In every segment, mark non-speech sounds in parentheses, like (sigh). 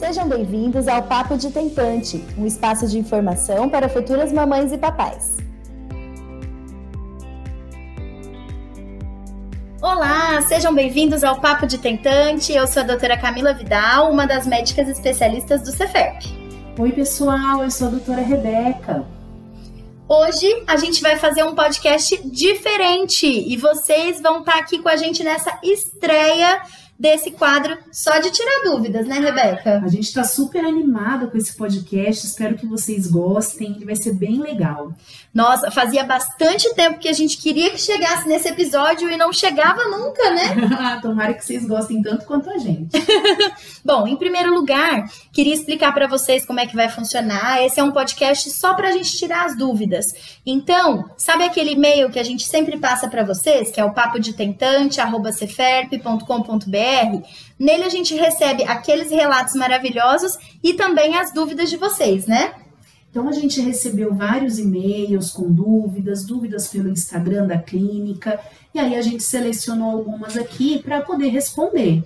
Sejam bem-vindos ao Papo de Tentante, um espaço de informação para futuras mamães e papais. Olá, sejam bem-vindos ao Papo de Tentante. Eu sou a doutora Camila Vidal, uma das médicas especialistas do Cefep. Oi, pessoal, eu sou a doutora Rebeca. Hoje a gente vai fazer um podcast diferente e vocês vão estar aqui com a gente nessa estreia desse quadro só de tirar dúvidas, né, Rebeca? A gente está super animada com esse podcast, espero que vocês gostem, ele vai ser bem legal. Nossa, fazia bastante tempo que a gente queria que chegasse nesse episódio e não chegava nunca, né? (laughs) Tomara que vocês gostem tanto quanto a gente. (laughs) Bom, em primeiro lugar, queria explicar para vocês como é que vai funcionar. Esse é um podcast só para a gente tirar as dúvidas. Então, sabe aquele e-mail que a gente sempre passa para vocês, que é o papo de tentante@ceferp.com.br? Nele a gente recebe aqueles relatos maravilhosos e também as dúvidas de vocês, né? Então a gente recebeu vários e-mails com dúvidas, dúvidas pelo Instagram da clínica, e aí a gente selecionou algumas aqui para poder responder.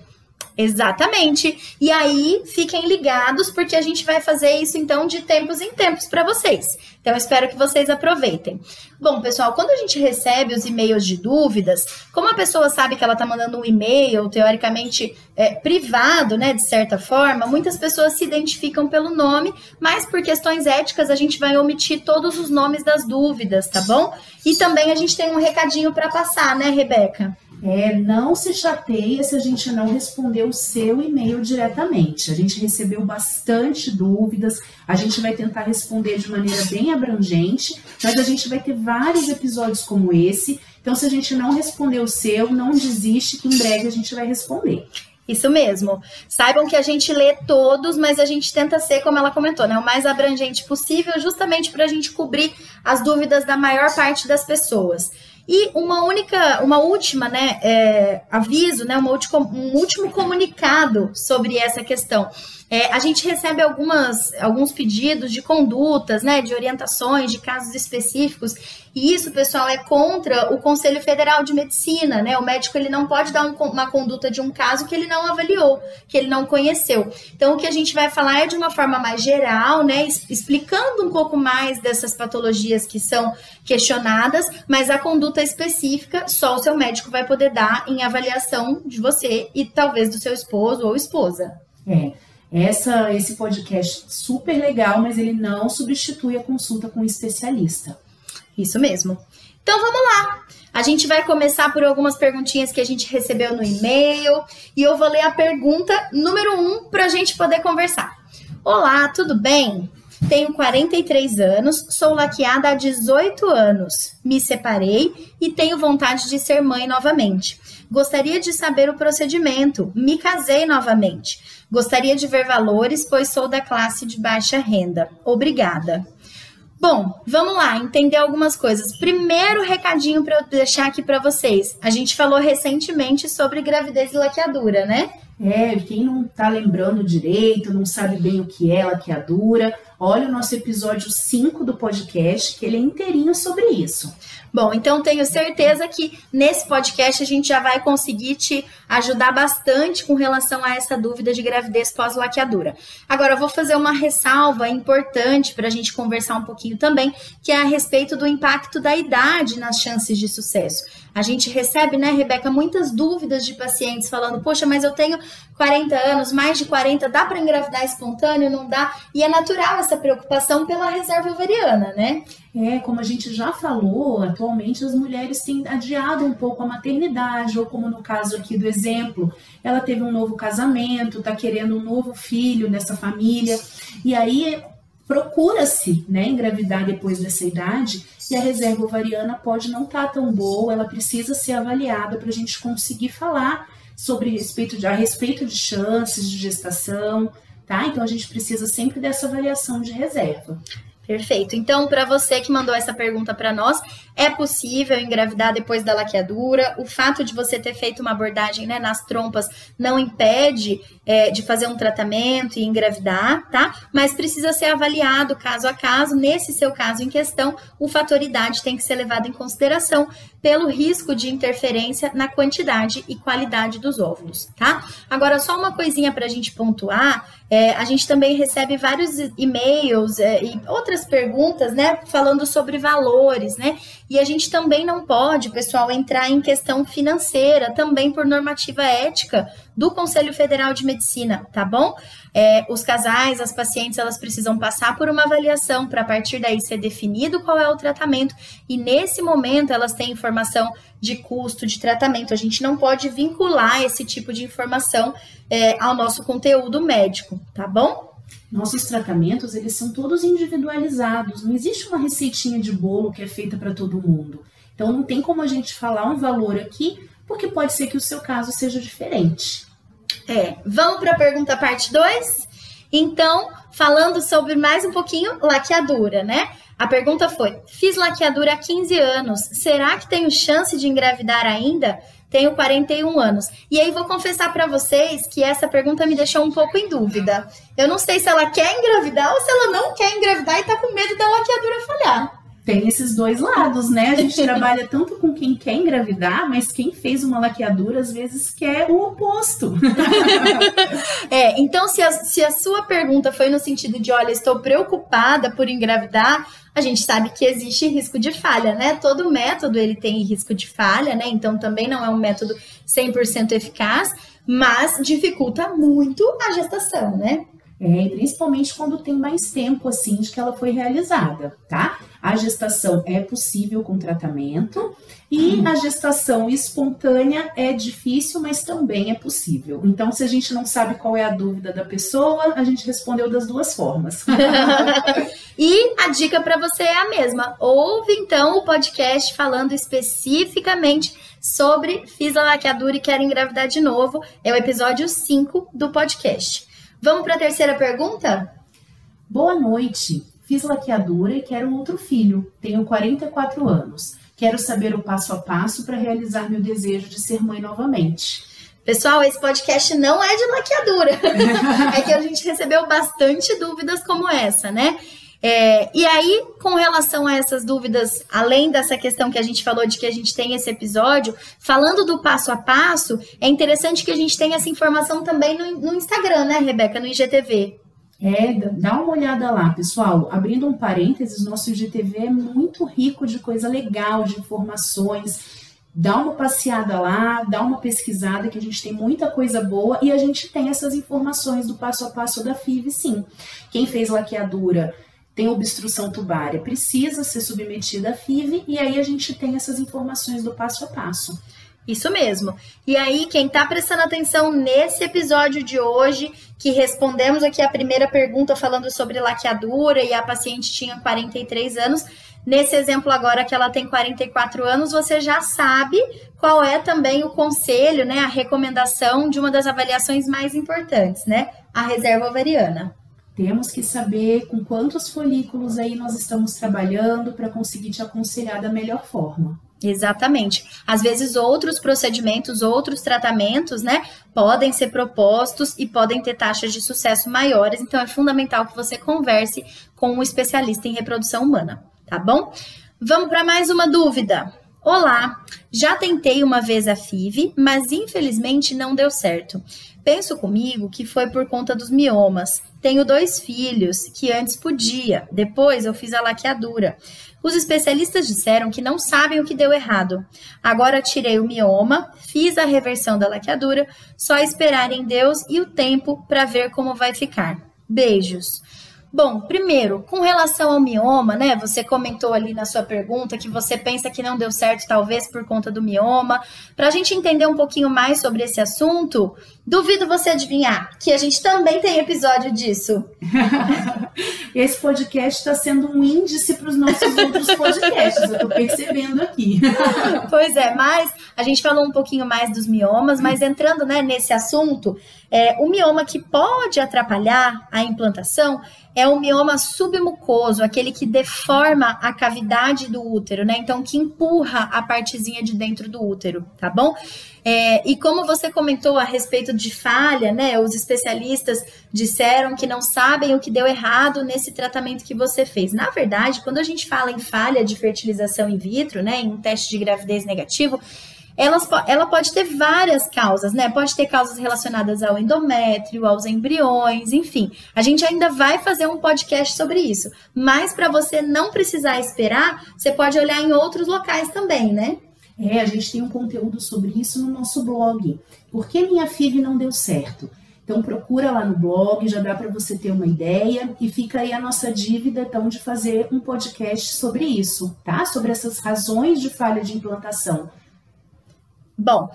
Exatamente. E aí, fiquem ligados, porque a gente vai fazer isso então de tempos em tempos para vocês. Então, eu espero que vocês aproveitem. Bom, pessoal, quando a gente recebe os e-mails de dúvidas, como a pessoa sabe que ela está mandando um e-mail, teoricamente é, privado, né, de certa forma, muitas pessoas se identificam pelo nome, mas por questões éticas a gente vai omitir todos os nomes das dúvidas, tá bom? E também a gente tem um recadinho para passar, né, Rebeca? É, não se chateia se a gente não responder o seu e-mail diretamente. A gente recebeu bastante dúvidas, a gente vai tentar responder de maneira bem abrangente, mas a gente vai ter vários episódios como esse. Então, se a gente não responder o seu, não desiste que em breve a gente vai responder. Isso mesmo. Saibam que a gente lê todos, mas a gente tenta ser, como ela comentou, né, o mais abrangente possível, justamente para a gente cobrir as dúvidas da maior parte das pessoas. E uma única, uma última, né, é, aviso, né, uma última, um último comunicado sobre essa questão. É, a gente recebe algumas, alguns pedidos de condutas, né, de orientações, de casos específicos, e isso, pessoal, é contra o Conselho Federal de Medicina, né? O médico ele não pode dar um, uma conduta de um caso que ele não avaliou, que ele não conheceu. Então, o que a gente vai falar é de uma forma mais geral, né, explicando um pouco mais dessas patologias que são questionadas, mas a conduta específica só o seu médico vai poder dar em avaliação de você e talvez do seu esposo ou esposa. É essa, esse podcast super legal, mas ele não substitui a consulta com um especialista. Isso mesmo. Então vamos lá. A gente vai começar por algumas perguntinhas que a gente recebeu no e-mail e eu vou ler a pergunta número um para a gente poder conversar. Olá, tudo bem? Tenho 43 anos, sou laqueada há 18 anos. Me separei e tenho vontade de ser mãe novamente. Gostaria de saber o procedimento. Me casei novamente. Gostaria de ver valores, pois sou da classe de baixa renda. Obrigada. Bom, vamos lá, entender algumas coisas. Primeiro recadinho para eu deixar aqui para vocês. A gente falou recentemente sobre gravidez e laqueadura, né? É, quem não tá lembrando direito, não sabe bem o que é laqueadura, olha o nosso episódio 5 do podcast, que ele é inteirinho sobre isso. Bom, então tenho certeza que nesse podcast a gente já vai conseguir te ajudar bastante com relação a essa dúvida de gravidez pós-laqueadura. Agora, eu vou fazer uma ressalva importante para a gente conversar um pouquinho também, que é a respeito do impacto da idade nas chances de sucesso. A gente recebe, né, Rebeca, muitas dúvidas de pacientes falando: poxa, mas eu tenho 40 anos, mais de 40, dá para engravidar espontâneo? Não dá? E é natural essa preocupação pela reserva ovariana, né? É, como a gente já falou, atualmente as mulheres têm adiado um pouco a maternidade, ou como no caso aqui do exemplo, ela teve um novo casamento, está querendo um novo filho nessa família, e aí procura-se né, engravidar depois dessa idade e a reserva ovariana pode não estar tá tão boa, ela precisa ser avaliada para a gente conseguir falar sobre respeito de, a respeito de chances de gestação, tá? Então a gente precisa sempre dessa avaliação de reserva. Perfeito. Então, para você que mandou essa pergunta para nós, é possível engravidar depois da laqueadura? O fato de você ter feito uma abordagem né, nas trompas não impede é, de fazer um tratamento e engravidar, tá? Mas precisa ser avaliado caso a caso. Nesse seu caso em questão, o fator idade tem que ser levado em consideração, pelo risco de interferência na quantidade e qualidade dos óvulos, tá? Agora, só uma coisinha para a gente pontuar: é, a gente também recebe vários e-mails é, e outras perguntas, né, falando sobre valores, né? E a gente também não pode, pessoal, entrar em questão financeira, também por normativa ética do Conselho Federal de Medicina, tá bom? É, os casais, as pacientes, elas precisam passar por uma avaliação para a partir daí ser definido qual é o tratamento e nesse momento elas têm informação de custo de tratamento. A gente não pode vincular esse tipo de informação é, ao nosso conteúdo médico, tá bom? Nossos tratamentos, eles são todos individualizados. Não existe uma receitinha de bolo que é feita para todo mundo. Então não tem como a gente falar um valor aqui, porque pode ser que o seu caso seja diferente. É, vamos para a pergunta parte 2? Então, falando sobre mais um pouquinho laqueadura, né? A pergunta foi: fiz laqueadura há 15 anos, será que tenho chance de engravidar ainda? Tenho 41 anos. E aí vou confessar para vocês que essa pergunta me deixou um pouco em dúvida. Eu não sei se ela quer engravidar ou se ela não quer engravidar e tá com medo da laqueadura falhar tem esses dois lados, né? A gente trabalha tanto com quem quer engravidar, mas quem fez uma laqueadura às vezes quer o oposto. é, então se a, se a sua pergunta foi no sentido de, olha, estou preocupada por engravidar, a gente sabe que existe risco de falha, né? Todo método ele tem risco de falha, né? Então também não é um método 100% eficaz, mas dificulta muito a gestação, né? É, principalmente quando tem mais tempo assim de que ela foi realizada, tá? A gestação é possível com tratamento e a gestação espontânea é difícil, mas também é possível. Então, se a gente não sabe qual é a dúvida da pessoa, a gente respondeu das duas formas. (laughs) (laughs) e a dica para você é a mesma. Ouve então o podcast falando especificamente sobre fiz a laqueadura e quero engravidar de novo. É o episódio 5 do podcast. Vamos para a terceira pergunta? Boa noite. Fiz laqueadura e quero outro filho. Tenho 44 anos. Quero saber o passo a passo para realizar meu desejo de ser mãe novamente. Pessoal, esse podcast não é de laqueadura. (laughs) é que a gente recebeu bastante dúvidas como essa, né? É, e aí, com relação a essas dúvidas, além dessa questão que a gente falou de que a gente tem esse episódio, falando do passo a passo, é interessante que a gente tenha essa informação também no, no Instagram, né, Rebeca, no IGTV. É, dá uma olhada lá, pessoal. Abrindo um parênteses, nosso IGTV é muito rico de coisa legal, de informações. Dá uma passeada lá, dá uma pesquisada, que a gente tem muita coisa boa e a gente tem essas informações do passo a passo da FIV, sim. Quem fez laqueadura tem obstrução tubária, precisa ser submetida à FIV e aí a gente tem essas informações do passo a passo. Isso mesmo. E aí, quem está prestando atenção nesse episódio de hoje, que respondemos aqui a primeira pergunta falando sobre laqueadura e a paciente tinha 43 anos, nesse exemplo agora que ela tem 44 anos, você já sabe qual é também o conselho, né, a recomendação de uma das avaliações mais importantes, né, a reserva ovariana. Temos que saber com quantos folículos aí nós estamos trabalhando para conseguir te aconselhar da melhor forma. Exatamente. Às vezes outros procedimentos, outros tratamentos, né, podem ser propostos e podem ter taxas de sucesso maiores, então é fundamental que você converse com um especialista em reprodução humana, tá bom? Vamos para mais uma dúvida. Olá, já tentei uma vez a FIV, mas infelizmente não deu certo. Penso comigo que foi por conta dos miomas. Tenho dois filhos que antes podia, depois eu fiz a laqueadura. Os especialistas disseram que não sabem o que deu errado. Agora tirei o mioma, fiz a reversão da laqueadura, só esperar em Deus e o tempo para ver como vai ficar. Beijos. Bom, primeiro, com relação ao mioma, né? Você comentou ali na sua pergunta que você pensa que não deu certo, talvez por conta do mioma. Para a gente entender um pouquinho mais sobre esse assunto, duvido você adivinhar que a gente também tem episódio disso. (laughs) esse podcast está sendo um índice para os nossos outros podcasts, eu estou percebendo aqui. (laughs) pois é, mas a gente falou um pouquinho mais dos miomas, mas entrando né, nesse assunto, é, o mioma que pode atrapalhar a implantação é o mioma submucoso, aquele que deforma a cavidade do útero, né? Então, que empurra a partezinha de dentro do útero, tá bom? É, e como você comentou a respeito de falha, né? Os especialistas disseram que não sabem o que deu errado nesse tratamento que você fez. Na verdade, quando a gente fala em falha de fertilização in vitro, né, em um teste de gravidez negativo, elas, ela pode ter várias causas, né? Pode ter causas relacionadas ao endométrio, aos embriões, enfim. A gente ainda vai fazer um podcast sobre isso. Mas para você não precisar esperar, você pode olhar em outros locais também, né? É, a gente tem um conteúdo sobre isso no nosso blog. Por que minha FIV não deu certo? Então procura lá no blog, já dá para você ter uma ideia e fica aí a nossa dívida então de fazer um podcast sobre isso, tá? Sobre essas razões de falha de implantação. Bom,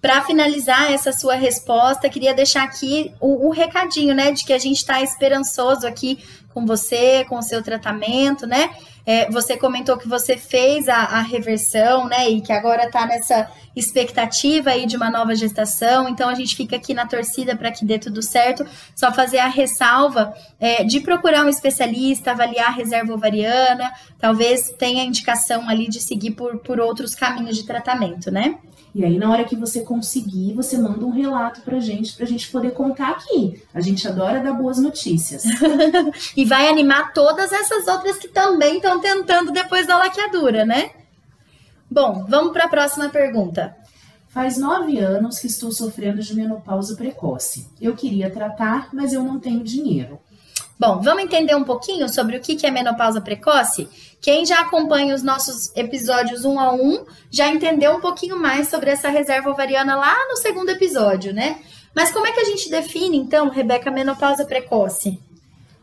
para finalizar essa sua resposta, queria deixar aqui o, o recadinho, né, de que a gente está esperançoso aqui com você, com o seu tratamento, né? É, você comentou que você fez a, a reversão, né? E que agora está nessa expectativa aí de uma nova gestação. Então a gente fica aqui na torcida para que dê tudo certo. Só fazer a ressalva é, de procurar um especialista, avaliar a reserva ovariana. Talvez tenha indicação ali de seguir por, por outros caminhos de tratamento, né? E aí, na hora que você conseguir, você manda um relato pra gente, pra gente poder contar aqui. A gente adora dar boas notícias. (laughs) e vai animar todas essas outras que também estão tentando depois da laqueadura, né? Bom, vamos para a próxima pergunta. Faz nove anos que estou sofrendo de menopausa precoce. Eu queria tratar, mas eu não tenho dinheiro. Bom, vamos entender um pouquinho sobre o que é menopausa precoce? Quem já acompanha os nossos episódios um a um já entendeu um pouquinho mais sobre essa reserva ovariana lá no segundo episódio, né? Mas como é que a gente define, então, Rebeca, menopausa precoce?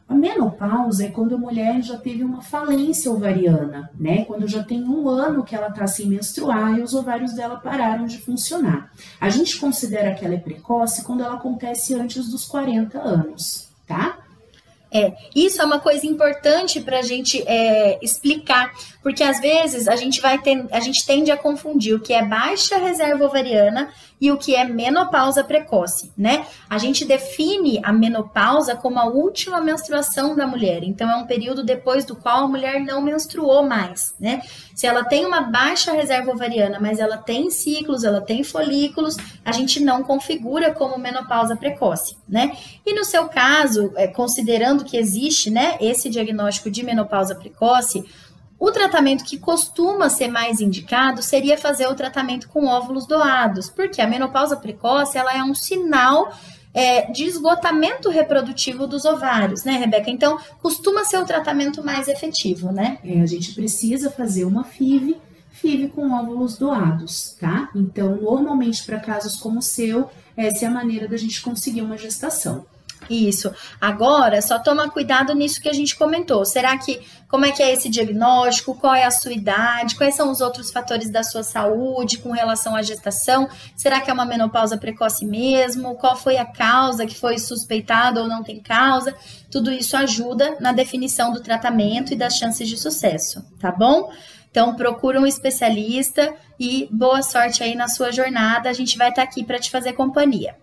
A menopausa é quando a mulher já teve uma falência ovariana, né? Quando já tem um ano que ela está sem menstruar e os ovários dela pararam de funcionar. A gente considera que ela é precoce quando ela acontece antes dos 40 anos, tá? É, isso é uma coisa importante para a gente é, explicar, porque às vezes a gente vai ter, a gente tende a confundir o que é baixa reserva ovariana e o que é menopausa precoce, né? A gente define a menopausa como a última menstruação da mulher, então é um período depois do qual a mulher não menstruou mais, né? Se ela tem uma baixa reserva ovariana, mas ela tem ciclos, ela tem folículos, a gente não configura como menopausa precoce, né? E no seu caso, é, considerando que existe, né, esse diagnóstico de menopausa precoce, o tratamento que costuma ser mais indicado seria fazer o tratamento com óvulos doados, porque a menopausa precoce ela é um sinal é, de esgotamento reprodutivo dos ovários, né, Rebeca? Então, costuma ser o tratamento mais efetivo, né? É, a gente precisa fazer uma FIV, FIV com óvulos doados, tá? Então, normalmente, para casos como o seu, essa é a maneira da gente conseguir uma gestação. Isso. Agora, só toma cuidado nisso que a gente comentou. Será que como é que é esse diagnóstico? Qual é a sua idade? Quais são os outros fatores da sua saúde com relação à gestação? Será que é uma menopausa precoce mesmo? Qual foi a causa que foi suspeitada ou não tem causa? Tudo isso ajuda na definição do tratamento e das chances de sucesso, tá bom? Então, procura um especialista e boa sorte aí na sua jornada. A gente vai estar aqui para te fazer companhia.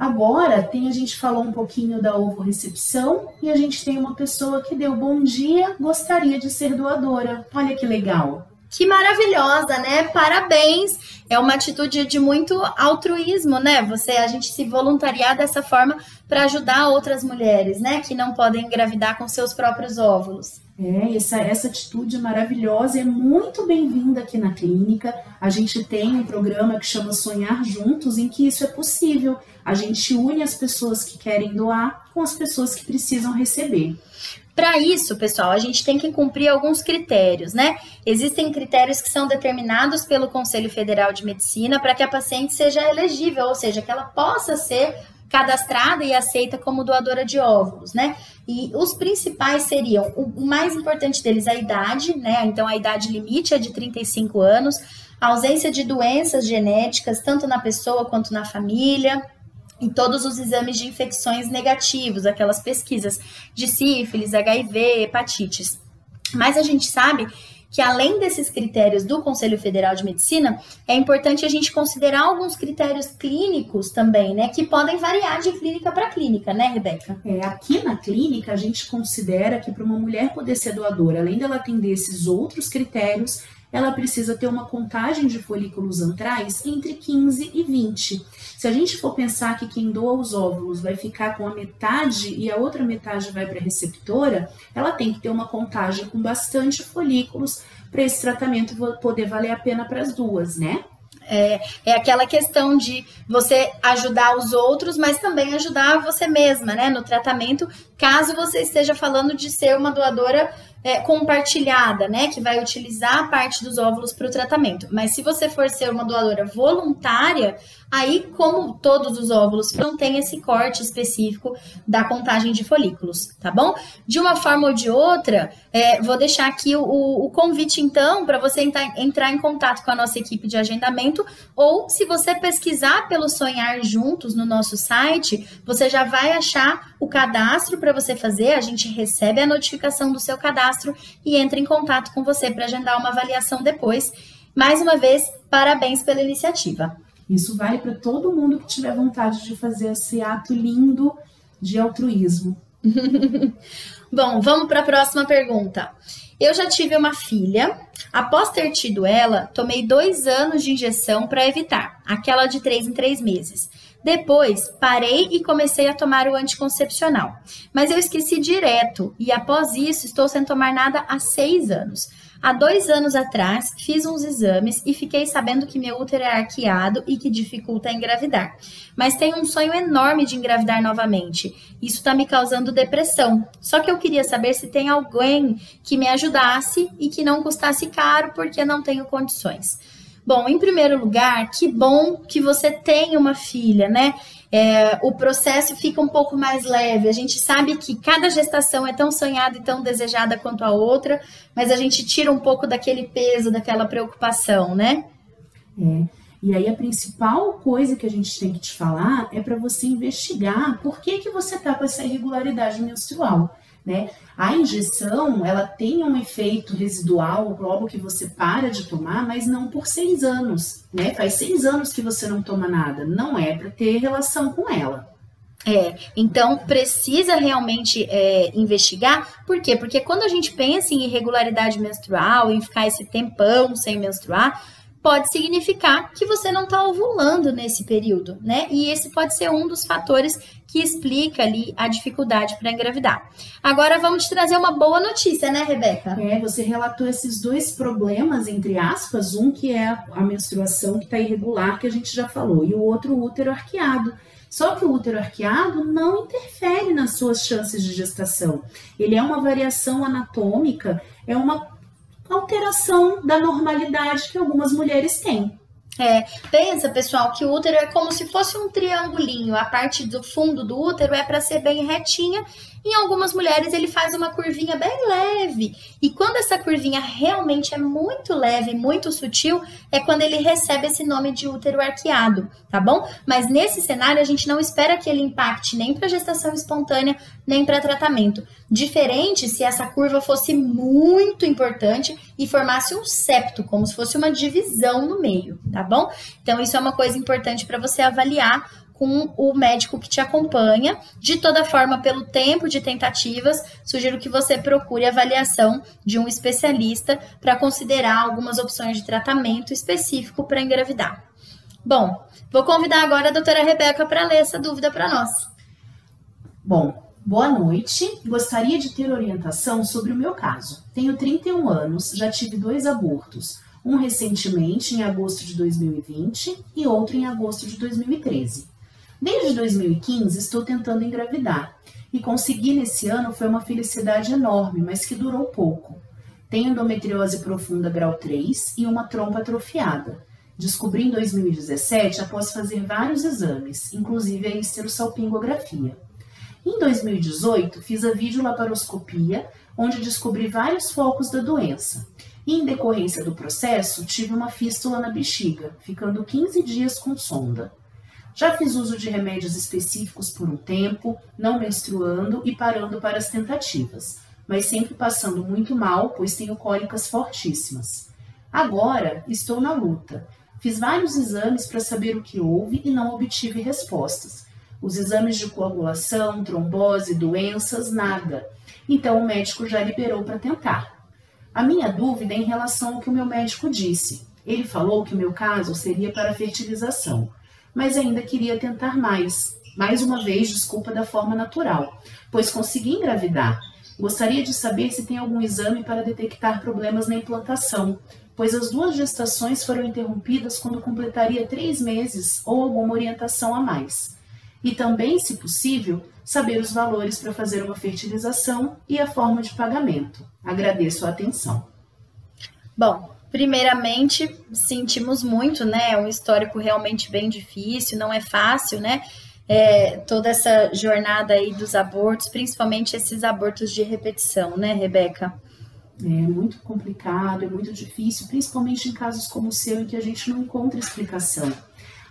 Agora tem a gente falou um pouquinho da ovo recepção e a gente tem uma pessoa que deu bom dia, gostaria de ser doadora. Olha que legal. Que maravilhosa, né? Parabéns. É uma atitude de muito altruísmo, né? Você a gente se voluntariar dessa forma para ajudar outras mulheres, né, que não podem engravidar com seus próprios óvulos. É, essa, essa atitude maravilhosa é muito bem-vinda aqui na clínica. A gente tem um programa que chama Sonhar Juntos, em que isso é possível. A gente une as pessoas que querem doar com as pessoas que precisam receber. Para isso, pessoal, a gente tem que cumprir alguns critérios, né? Existem critérios que são determinados pelo Conselho Federal de Medicina para que a paciente seja elegível, ou seja, que ela possa ser cadastrada e aceita como doadora de óvulos, né? E os principais seriam, o mais importante deles, a idade, né? Então, a idade limite é de 35 anos, a ausência de doenças genéticas, tanto na pessoa quanto na família, e todos os exames de infecções negativos, aquelas pesquisas de sífilis, HIV, hepatites. Mas a gente sabe que além desses critérios do Conselho Federal de Medicina, é importante a gente considerar alguns critérios clínicos também, né, que podem variar de clínica para clínica, né, Rebeca? É, aqui na clínica a gente considera que para uma mulher poder ser doadora, além dela atender esses outros critérios, ela precisa ter uma contagem de folículos antrais entre 15 e 20. Se a gente for pensar que quem doa os óvulos vai ficar com a metade e a outra metade vai para a receptora, ela tem que ter uma contagem com bastante folículos para esse tratamento poder valer a pena para as duas, né? É, é aquela questão de você ajudar os outros, mas também ajudar você mesma, né? No tratamento, caso você esteja falando de ser uma doadora é, compartilhada, né? Que vai utilizar a parte dos óvulos para o tratamento. Mas se você for ser uma doadora voluntária, aí, como todos os óvulos, não tem esse corte específico da contagem de folículos, tá bom? De uma forma ou de outra, é, vou deixar aqui o, o convite, então, para você entrar, entrar em contato com a nossa equipe de agendamento, ou se você pesquisar pelo Sonhar Juntos no nosso site, você já vai achar o cadastro para você fazer. A gente recebe a notificação do seu cadastro e entra em contato com você para agendar uma avaliação depois. Mais uma vez, parabéns pela iniciativa. Isso vale para todo mundo que tiver vontade de fazer esse ato lindo de altruísmo. (laughs) Bom, vamos para a próxima pergunta. Eu já tive uma filha. Após ter tido ela, tomei dois anos de injeção para evitar, aquela de três em três meses. Depois, parei e comecei a tomar o anticoncepcional. Mas eu esqueci direto e após isso estou sem tomar nada há seis anos. Há dois anos atrás, fiz uns exames e fiquei sabendo que meu útero é arqueado e que dificulta engravidar. Mas tenho um sonho enorme de engravidar novamente. Isso está me causando depressão. Só que eu queria saber se tem alguém que me ajudasse e que não custasse caro, porque não tenho condições. Bom, em primeiro lugar, que bom que você tem uma filha, né? É, o processo fica um pouco mais leve. A gente sabe que cada gestação é tão sonhada e tão desejada quanto a outra, mas a gente tira um pouco daquele peso, daquela preocupação, né? É. E aí a principal coisa que a gente tem que te falar é para você investigar por que que você tá com essa irregularidade menstrual né? A injeção, ela tem um efeito residual logo que você para de tomar, mas não por seis anos, né? Faz seis anos que você não toma nada, não é para ter relação com ela. É, então precisa realmente é, investigar. Por quê? Porque quando a gente pensa em irregularidade menstrual, em ficar esse tempão sem menstruar, pode significar que você não está ovulando nesse período, né? E esse pode ser um dos fatores que explica ali a dificuldade para engravidar. Agora vamos te trazer uma boa notícia, né, Rebeca? É, você relatou esses dois problemas, entre aspas, um que é a menstruação que está irregular, que a gente já falou, e o outro o útero arqueado. Só que o útero arqueado não interfere nas suas chances de gestação. Ele é uma variação anatômica, é uma alteração da normalidade que algumas mulheres têm. É, pensa, pessoal, que o útero é como se fosse um triangulinho. A parte do fundo do útero é para ser bem retinha em algumas mulheres ele faz uma curvinha bem leve. E quando essa curvinha realmente é muito leve, muito sutil, é quando ele recebe esse nome de útero arqueado, tá bom? Mas nesse cenário a gente não espera que ele impacte nem para gestação espontânea, nem para tratamento. Diferente se essa curva fosse muito importante e formasse um septo, como se fosse uma divisão no meio, tá bom? Então isso é uma coisa importante para você avaliar com o médico que te acompanha. De toda forma, pelo tempo de tentativas, sugiro que você procure avaliação de um especialista para considerar algumas opções de tratamento específico para engravidar. Bom, vou convidar agora a doutora Rebeca para ler essa dúvida para nós. Bom, boa noite. Gostaria de ter orientação sobre o meu caso. Tenho 31 anos, já tive dois abortos. Um recentemente, em agosto de 2020, e outro em agosto de 2013. Desde 2015 estou tentando engravidar e conseguir nesse ano foi uma felicidade enorme, mas que durou pouco. Tenho endometriose profunda grau 3 e uma trompa atrofiada. Descobri em 2017 após fazer vários exames, inclusive a histerosalpingografia. Em 2018, fiz a videolaparoscopia, onde descobri vários focos da doença. E, em decorrência do processo, tive uma fístula na bexiga, ficando 15 dias com sonda. Já fiz uso de remédios específicos por um tempo, não menstruando e parando para as tentativas, mas sempre passando muito mal, pois tenho cólicas fortíssimas. Agora estou na luta. Fiz vários exames para saber o que houve e não obtive respostas. Os exames de coagulação, trombose, doenças, nada. Então o médico já liberou para tentar. A minha dúvida é em relação ao que o meu médico disse. Ele falou que o meu caso seria para fertilização, mas ainda queria tentar mais. Mais uma vez, desculpa da forma natural, pois consegui engravidar. Gostaria de saber se tem algum exame para detectar problemas na implantação, pois as duas gestações foram interrompidas quando completaria três meses ou alguma orientação a mais. E também, se possível, saber os valores para fazer uma fertilização e a forma de pagamento. Agradeço a atenção. Bom, primeiramente, sentimos muito, né? É um histórico realmente bem difícil, não é fácil, né? É, toda essa jornada aí dos abortos, principalmente esses abortos de repetição, né, Rebeca? É muito complicado, é muito difícil, principalmente em casos como o seu, em que a gente não encontra explicação.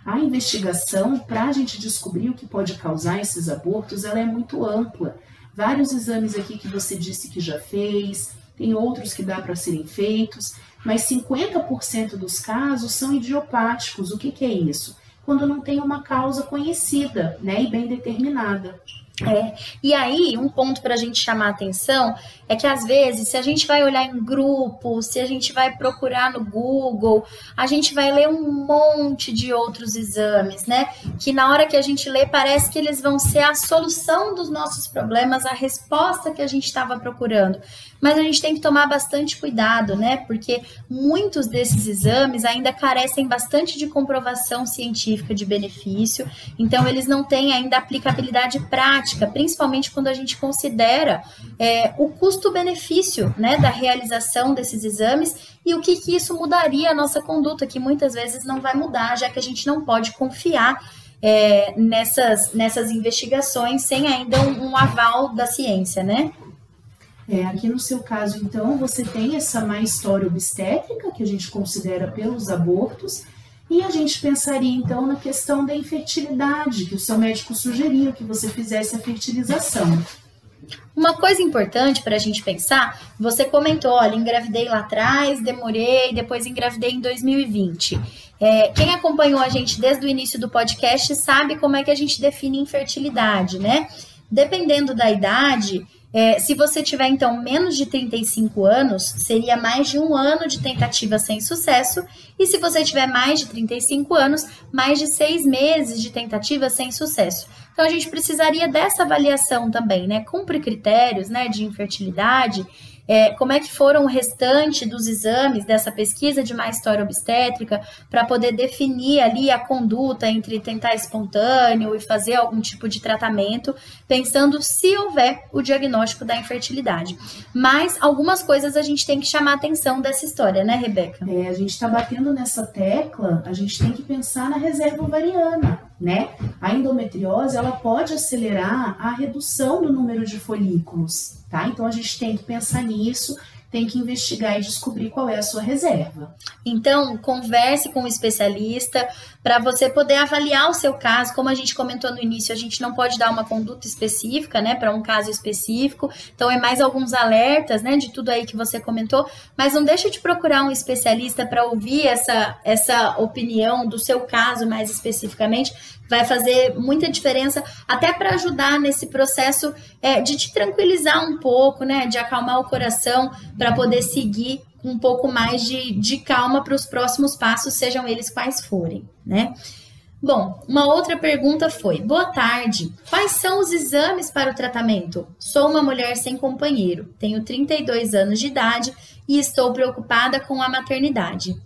A investigação, para a gente descobrir o que pode causar esses abortos, ela é muito ampla. Vários exames aqui que você disse que já fez, tem outros que dá para serem feitos, mas 50% dos casos são idiopáticos. O que, que é isso? Quando não tem uma causa conhecida né, e bem determinada. É, e aí, um ponto para a gente chamar atenção é que às vezes, se a gente vai olhar em grupo, se a gente vai procurar no Google, a gente vai ler um monte de outros exames, né? Que na hora que a gente lê, parece que eles vão ser a solução dos nossos problemas, a resposta que a gente estava procurando. Mas a gente tem que tomar bastante cuidado, né? Porque muitos desses exames ainda carecem bastante de comprovação científica de benefício, então eles não têm ainda aplicabilidade prática, principalmente quando a gente considera é, o custo-benefício né, da realização desses exames e o que, que isso mudaria a nossa conduta, que muitas vezes não vai mudar, já que a gente não pode confiar é, nessas, nessas investigações sem ainda um, um aval da ciência, né? É, aqui no seu caso, então, você tem essa má história obstétrica, que a gente considera pelos abortos, e a gente pensaria, então, na questão da infertilidade, que o seu médico sugeriu que você fizesse a fertilização. Uma coisa importante para a gente pensar, você comentou, olha, engravidei lá atrás, demorei, depois engravidei em 2020. É, quem acompanhou a gente desde o início do podcast sabe como é que a gente define infertilidade, né? Dependendo da idade, é, se você tiver, então, menos de 35 anos, seria mais de um ano de tentativa sem sucesso. E se você tiver mais de 35 anos, mais de seis meses de tentativa sem sucesso. Então, a gente precisaria dessa avaliação também, né? Cumpre critérios né, de infertilidade é, como é que foram o restante dos exames dessa pesquisa de má história obstétrica para poder definir ali a conduta entre tentar espontâneo e fazer algum tipo de tratamento, pensando se houver o diagnóstico da infertilidade. Mas algumas coisas a gente tem que chamar atenção dessa história, né, Rebeca? É, a gente está batendo nessa tecla, a gente tem que pensar na reserva ovariana, né? A endometriose, ela pode acelerar a redução do número de folículos, tá? Então a gente tem que pensar nisso, tem que investigar e descobrir qual é a sua reserva. Então, converse com o um especialista para você poder avaliar o seu caso. Como a gente comentou no início, a gente não pode dar uma conduta específica, né, para um caso específico. Então, é mais alguns alertas, né, de tudo aí que você comentou. Mas não deixe de procurar um especialista para ouvir essa, essa opinião do seu caso mais especificamente. Vai fazer muita diferença, até para ajudar nesse processo é, de te tranquilizar um pouco, né, de acalmar o coração para poder seguir um pouco mais de, de calma para os próximos passos, sejam eles quais forem, né? Bom, uma outra pergunta foi: Boa tarde, quais são os exames para o tratamento? Sou uma mulher sem companheiro, tenho 32 anos de idade e estou preocupada com a maternidade.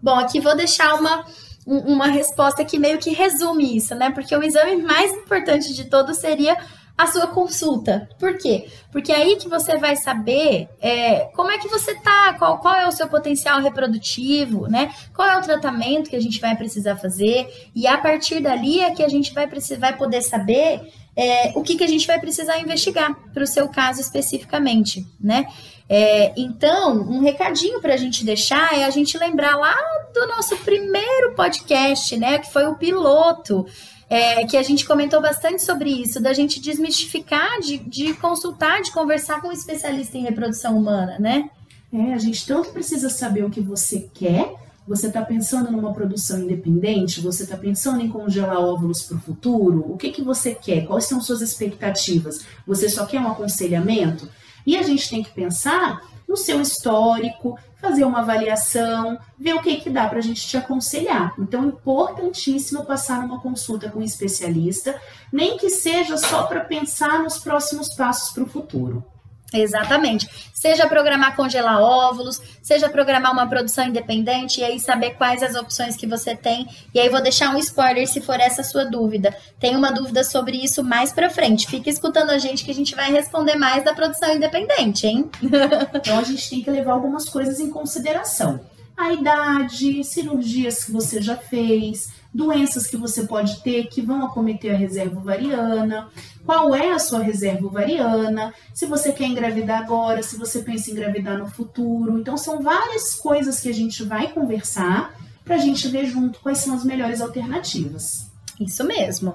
Bom, aqui vou deixar uma, uma resposta que meio que resume isso, né? Porque o exame mais importante de todos seria a sua consulta. Por quê? Porque é aí que você vai saber é, como é que você tá, qual, qual é o seu potencial reprodutivo, né? Qual é o tratamento que a gente vai precisar fazer, e a partir dali é que a gente vai, precisar, vai poder saber é, o que, que a gente vai precisar investigar para o seu caso especificamente, né? É, então, um recadinho para a gente deixar é a gente lembrar lá do nosso primeiro podcast, né? Que foi o piloto é, que a gente comentou bastante sobre isso, da gente desmistificar, de, de consultar, de conversar com um especialista em reprodução humana, né? É, a gente tanto precisa saber o que você quer. Você está pensando numa produção independente? Você está pensando em congelar óvulos para o futuro? O que, que você quer? Quais são suas expectativas? Você só quer um aconselhamento? E a gente tem que pensar no seu histórico, fazer uma avaliação, ver o que, que dá para a gente te aconselhar. Então, é importantíssimo passar numa consulta com um especialista, nem que seja só para pensar nos próximos passos para o futuro. Exatamente. Seja programar congelar óvulos, seja programar uma produção independente e aí saber quais as opções que você tem. E aí vou deixar um spoiler se for essa sua dúvida. Tem uma dúvida sobre isso mais para frente. Fique escutando a gente que a gente vai responder mais da produção independente, hein? (laughs) então a gente tem que levar algumas coisas em consideração. A idade, cirurgias que você já fez, doenças que você pode ter que vão acometer a reserva ovariana, qual é a sua reserva ovariana, se você quer engravidar agora, se você pensa em engravidar no futuro. Então, são várias coisas que a gente vai conversar para a gente ver junto quais são as melhores alternativas. Isso mesmo.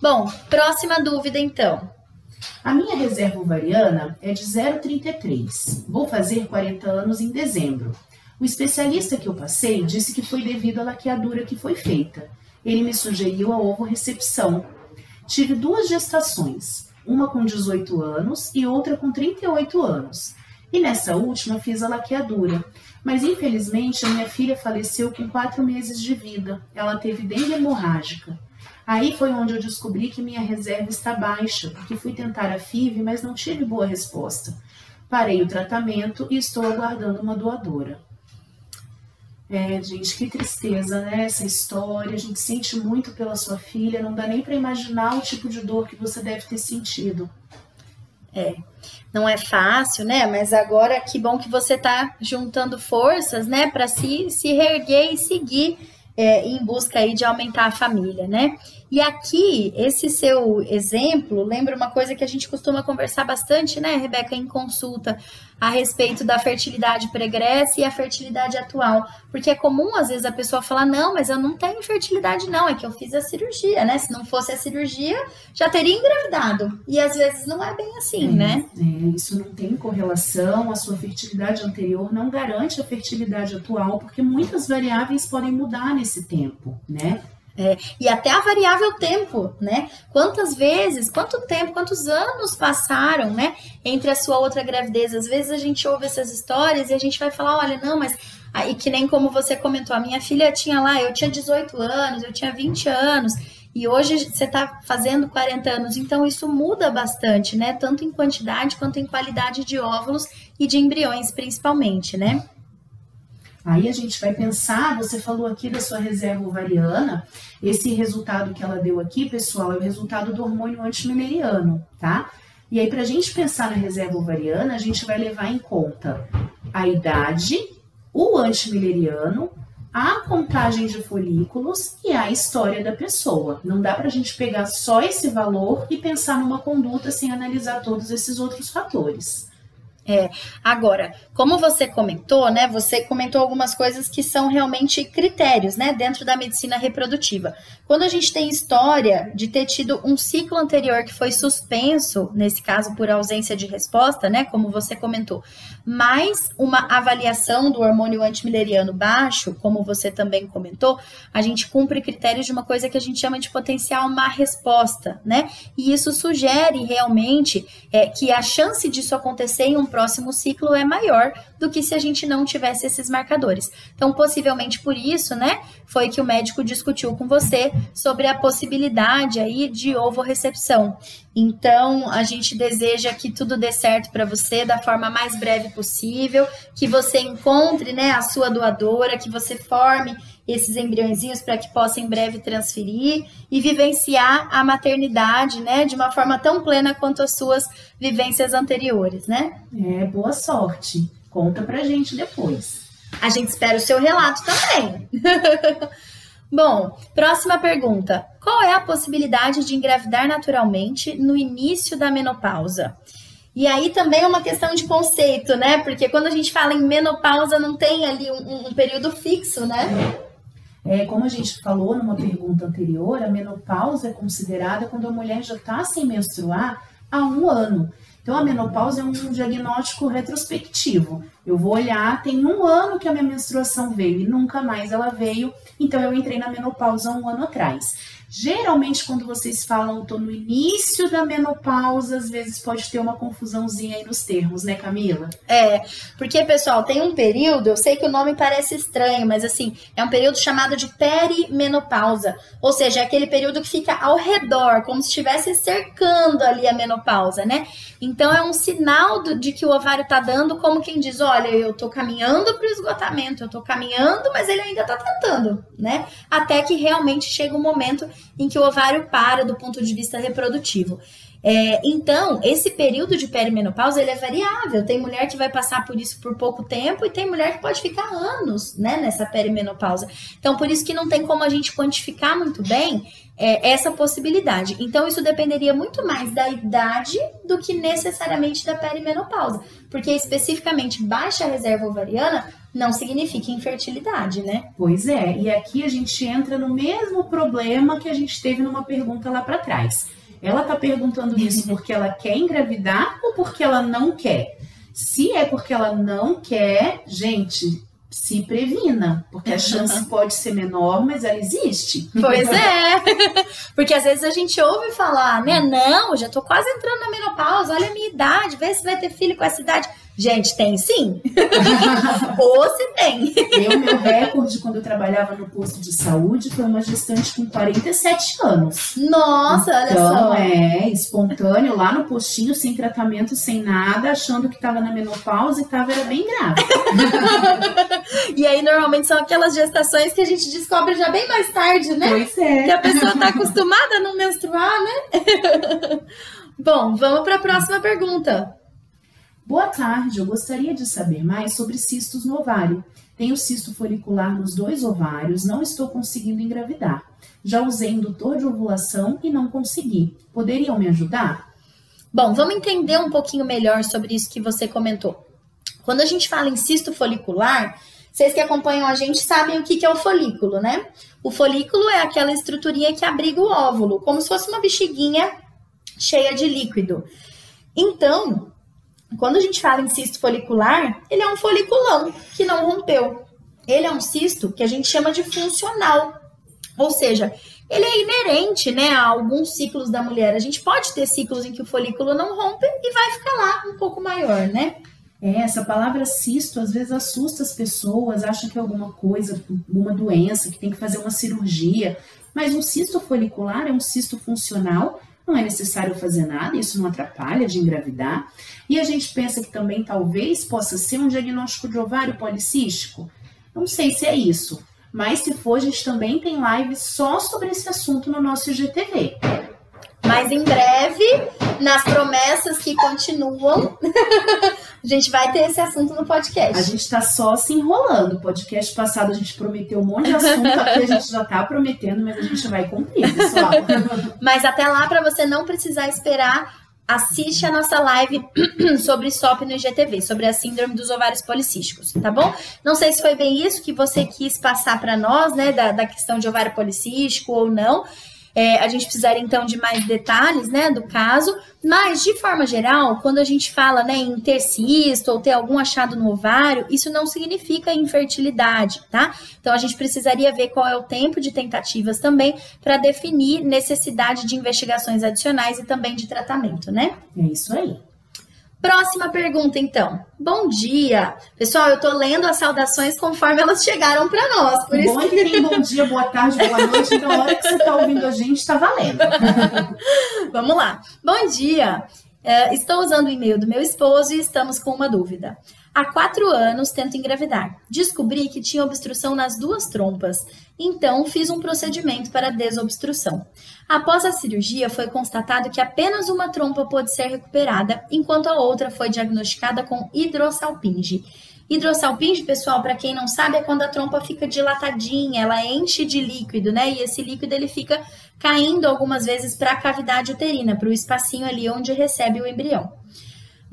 Bom, próxima dúvida então. A minha reserva ovariana é de 0,33. Vou fazer 40 anos em dezembro. O especialista que eu passei disse que foi devido à laqueadura que foi feita ele me sugeriu a ovo recepção. Tive duas gestações, uma com 18 anos e outra com 38 anos. E nessa última fiz a laqueadura. Mas infelizmente a minha filha faleceu com quatro meses de vida. Ela teve dengue hemorrágica. Aí foi onde eu descobri que minha reserva está baixa, porque fui tentar a FIV, mas não tive boa resposta. Parei o tratamento e estou aguardando uma doadora. É, gente, que tristeza, né? Essa história. A gente sente muito pela sua filha. Não dá nem para imaginar o tipo de dor que você deve ter sentido. É, não é fácil, né? Mas agora que bom que você tá juntando forças, né, para se, se reerguer e seguir é, em busca aí de aumentar a família, né? E aqui, esse seu exemplo lembra uma coisa que a gente costuma conversar bastante, né, Rebeca, em consulta, a respeito da fertilidade pregressa e a fertilidade atual. Porque é comum, às vezes, a pessoa falar: não, mas eu não tenho fertilidade, não, é que eu fiz a cirurgia, né? Se não fosse a cirurgia, já teria engravidado. E às vezes não é bem assim, é, né? É, isso não tem correlação, a sua fertilidade anterior não garante a fertilidade atual, porque muitas variáveis podem mudar nesse tempo, né? É, e até a variável tempo, né? Quantas vezes, quanto tempo, quantos anos passaram, né? Entre a sua outra gravidez. Às vezes a gente ouve essas histórias e a gente vai falar, olha, não, mas. Aí que nem como você comentou, a minha filha tinha lá, eu tinha 18 anos, eu tinha 20 anos. E hoje você está fazendo 40 anos, então isso muda bastante, né? Tanto em quantidade quanto em qualidade de óvulos e de embriões, principalmente, né? Aí a gente vai pensar, você falou aqui da sua reserva ovariana, esse resultado que ela deu aqui, pessoal, é o resultado do hormônio antimileriano, tá? E aí, para a gente pensar na reserva ovariana, a gente vai levar em conta a idade, o antimileriano, a contagem de folículos e a história da pessoa. Não dá para a gente pegar só esse valor e pensar numa conduta sem analisar todos esses outros fatores. É, agora, como você comentou, né? Você comentou algumas coisas que são realmente critérios, né? Dentro da medicina reprodutiva. Quando a gente tem história de ter tido um ciclo anterior que foi suspenso, nesse caso por ausência de resposta, né? Como você comentou, mais uma avaliação do hormônio antimileriano baixo, como você também comentou, a gente cumpre critérios de uma coisa que a gente chama de potencial má resposta, né? E isso sugere realmente é, que a chance disso acontecer em um próximo ciclo é maior do que se a gente não tivesse esses marcadores. Então, possivelmente por isso, né, foi que o médico discutiu com você sobre a possibilidade aí de ovo recepção. Então, a gente deseja que tudo dê certo para você da forma mais breve possível, que você encontre, né, a sua doadora, que você forme esses embriõezinhos para que possa em breve transferir e vivenciar a maternidade, né, de uma forma tão plena quanto as suas vivências anteriores, né? É, boa sorte. Conta pra gente depois. A gente espera o seu relato também. (laughs) Bom, próxima pergunta. Qual é a possibilidade de engravidar naturalmente no início da menopausa? E aí também é uma questão de conceito, né? Porque quando a gente fala em menopausa, não tem ali um, um período fixo, né? É, como a gente falou numa pergunta anterior, a menopausa é considerada quando a mulher já está sem menstruar há um ano. Então, a menopausa é um diagnóstico retrospectivo. Eu vou olhar, tem um ano que a minha menstruação veio e nunca mais ela veio, então eu entrei na menopausa um ano atrás. Geralmente, quando vocês falam, estou no início da menopausa, às vezes pode ter uma confusãozinha aí nos termos, né, Camila? É, porque, pessoal, tem um período, eu sei que o nome parece estranho, mas assim, é um período chamado de perimenopausa. Ou seja, é aquele período que fica ao redor, como se estivesse cercando ali a menopausa, né? Então, é um sinal de que o ovário tá dando, como quem diz: olha, eu tô caminhando para o esgotamento, eu tô caminhando, mas ele ainda tá tentando, né? Até que realmente chega um momento em que o ovário para do ponto de vista reprodutivo. É, então, esse período de perimenopausa ele é variável. Tem mulher que vai passar por isso por pouco tempo e tem mulher que pode ficar anos né, nessa perimenopausa. Então, por isso que não tem como a gente quantificar muito bem é, essa possibilidade. Então, isso dependeria muito mais da idade do que necessariamente da perimenopausa. Porque especificamente baixa reserva ovariana não significa infertilidade, né? Pois é, e aqui a gente entra no mesmo problema que a gente teve numa pergunta lá para trás. Ela tá perguntando isso (laughs) porque ela quer engravidar ou porque ela não quer? Se é porque ela não quer, gente, se previna, porque a chance (laughs) pode ser menor, mas ela existe. Pois é. (laughs) Porque às vezes a gente ouve falar, né? Não, já tô quase entrando na menopausa, olha a minha idade, vê se vai ter filho com essa idade. Gente, tem sim. (laughs) Ou se tem. Eu, meu recorde quando eu trabalhava no posto de saúde foi uma gestante com 47 anos. Nossa, então, olha só. é, espontâneo, lá no postinho, sem tratamento, sem nada, achando que estava na menopausa e estava era bem grave. (laughs) e aí, normalmente, são aquelas gestações que a gente descobre já bem mais tarde, né? Pois é. Que a pessoa tá acostumada a não menstruar, né? (laughs) Bom, vamos para a próxima pergunta. Boa tarde, eu gostaria de saber mais sobre cistos no ovário. Tenho cisto folicular nos dois ovários, não estou conseguindo engravidar. Já usei indutor de ovulação e não consegui. Poderiam me ajudar? Bom, vamos entender um pouquinho melhor sobre isso que você comentou. Quando a gente fala em cisto folicular, vocês que acompanham a gente sabem o que é o folículo, né? O folículo é aquela estruturinha que abriga o óvulo, como se fosse uma bexiguinha cheia de líquido. Então, quando a gente fala em cisto folicular, ele é um foliculão que não rompeu. Ele é um cisto que a gente chama de funcional. Ou seja, ele é inerente né, a alguns ciclos da mulher. A gente pode ter ciclos em que o folículo não rompe e vai ficar lá um pouco maior, né? É, essa palavra cisto às vezes assusta as pessoas, acham que é alguma coisa, alguma doença, que tem que fazer uma cirurgia. Mas um cisto folicular é um cisto funcional não é necessário fazer nada, isso não atrapalha de engravidar. E a gente pensa que também talvez possa ser um diagnóstico de ovário policístico. Não sei se é isso, mas se for, a gente também tem live só sobre esse assunto no nosso IGTV. Mas em breve, nas promessas que continuam, (laughs) a gente vai ter esse assunto no podcast. A gente está só se enrolando. podcast passado a gente prometeu um monte de assunto, aqui a gente já está prometendo, mas a gente vai cumprir, pessoal. (laughs) mas até lá, para você não precisar esperar, assiste a nossa live (clears throat) sobre SOP no IGTV, sobre a síndrome dos ovários policísticos, tá bom? Não sei se foi bem isso que você quis passar para nós, né, da, da questão de ovário policístico ou não. É, a gente precisaria então de mais detalhes, né, do caso, mas de forma geral, quando a gente fala, né, em ter cisto ou ter algum achado no ovário, isso não significa infertilidade, tá? Então a gente precisaria ver qual é o tempo de tentativas também para definir necessidade de investigações adicionais e também de tratamento, né? É isso aí. Próxima pergunta, então. Bom dia. Pessoal, eu tô lendo as saudações conforme elas chegaram para nós. Por isso bom que... tem bom dia, boa tarde, boa noite. Então, a hora que você tá ouvindo a gente, tá valendo. (laughs) Vamos lá. Bom dia. Uh, estou usando o e-mail do meu esposo e estamos com uma dúvida. Há quatro anos tento engravidar. Descobri que tinha obstrução nas duas trompas, então fiz um procedimento para desobstrução. Após a cirurgia, foi constatado que apenas uma trompa pôde ser recuperada, enquanto a outra foi diagnosticada com hidrossalpinge. Hidrossalpinge, pessoal, para quem não sabe, é quando a trompa fica dilatadinha, ela enche de líquido, né? E esse líquido ele fica caindo algumas vezes para a cavidade uterina, para o espacinho ali onde recebe o embrião.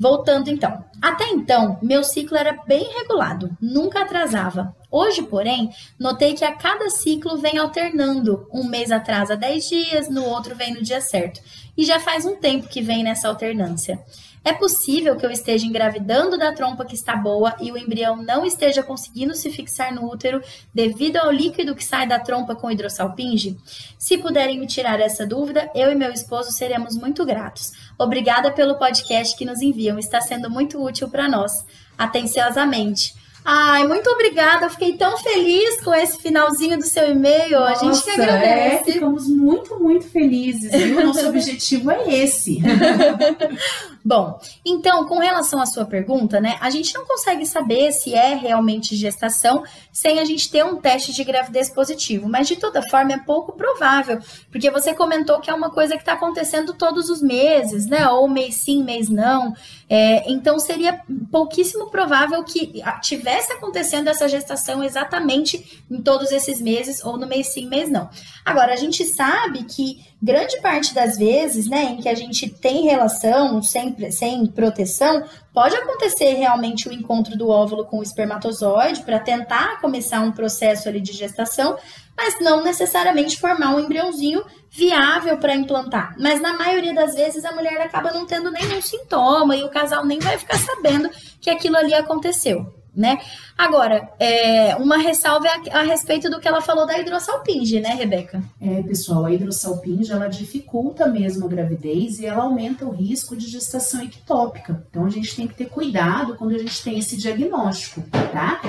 Voltando então. Até então, meu ciclo era bem regulado, nunca atrasava. Hoje, porém, notei que a cada ciclo vem alternando. Um mês atrasa 10 dias, no outro vem no dia certo. E já faz um tempo que vem nessa alternância. É possível que eu esteja engravidando da trompa que está boa e o embrião não esteja conseguindo se fixar no útero devido ao líquido que sai da trompa com hidrossalpinge? Se puderem me tirar essa dúvida, eu e meu esposo seremos muito gratos. Obrigada pelo podcast que nos enviam, está sendo muito útil para nós. Atenciosamente. Ai, muito obrigada. Eu fiquei tão feliz com esse finalzinho do seu e-mail. a gente que agradece. É, ficamos muito, muito felizes. E o nosso objetivo é esse. (laughs) Bom, então, com relação à sua pergunta, né? A gente não consegue saber se é realmente gestação sem a gente ter um teste de gravidez positivo. Mas de toda forma é pouco provável, porque você comentou que é uma coisa que está acontecendo todos os meses, né? Ou mês sim, mês não. É, então seria pouquíssimo provável que tivesse acontecendo essa gestação exatamente em todos esses meses, ou no mês sim, mês não. Agora, a gente sabe que grande parte das vezes, né, em que a gente tem relação sem, sem proteção, pode acontecer realmente o encontro do óvulo com o espermatozoide para tentar começar um processo ali de gestação, mas não necessariamente formar um embriãozinho viável para implantar. Mas na maioria das vezes a mulher acaba não tendo nenhum sintoma e o casal nem vai ficar sabendo que aquilo ali aconteceu né? Agora, é, uma ressalva a, a, respeito do que ela falou da hidrossalpinge, né, Rebeca? É, pessoal, a hidrossalpinge, ela dificulta mesmo a gravidez e ela aumenta o risco de gestação ectópica. Então, a gente tem que ter cuidado quando a gente tem esse diagnóstico, tá?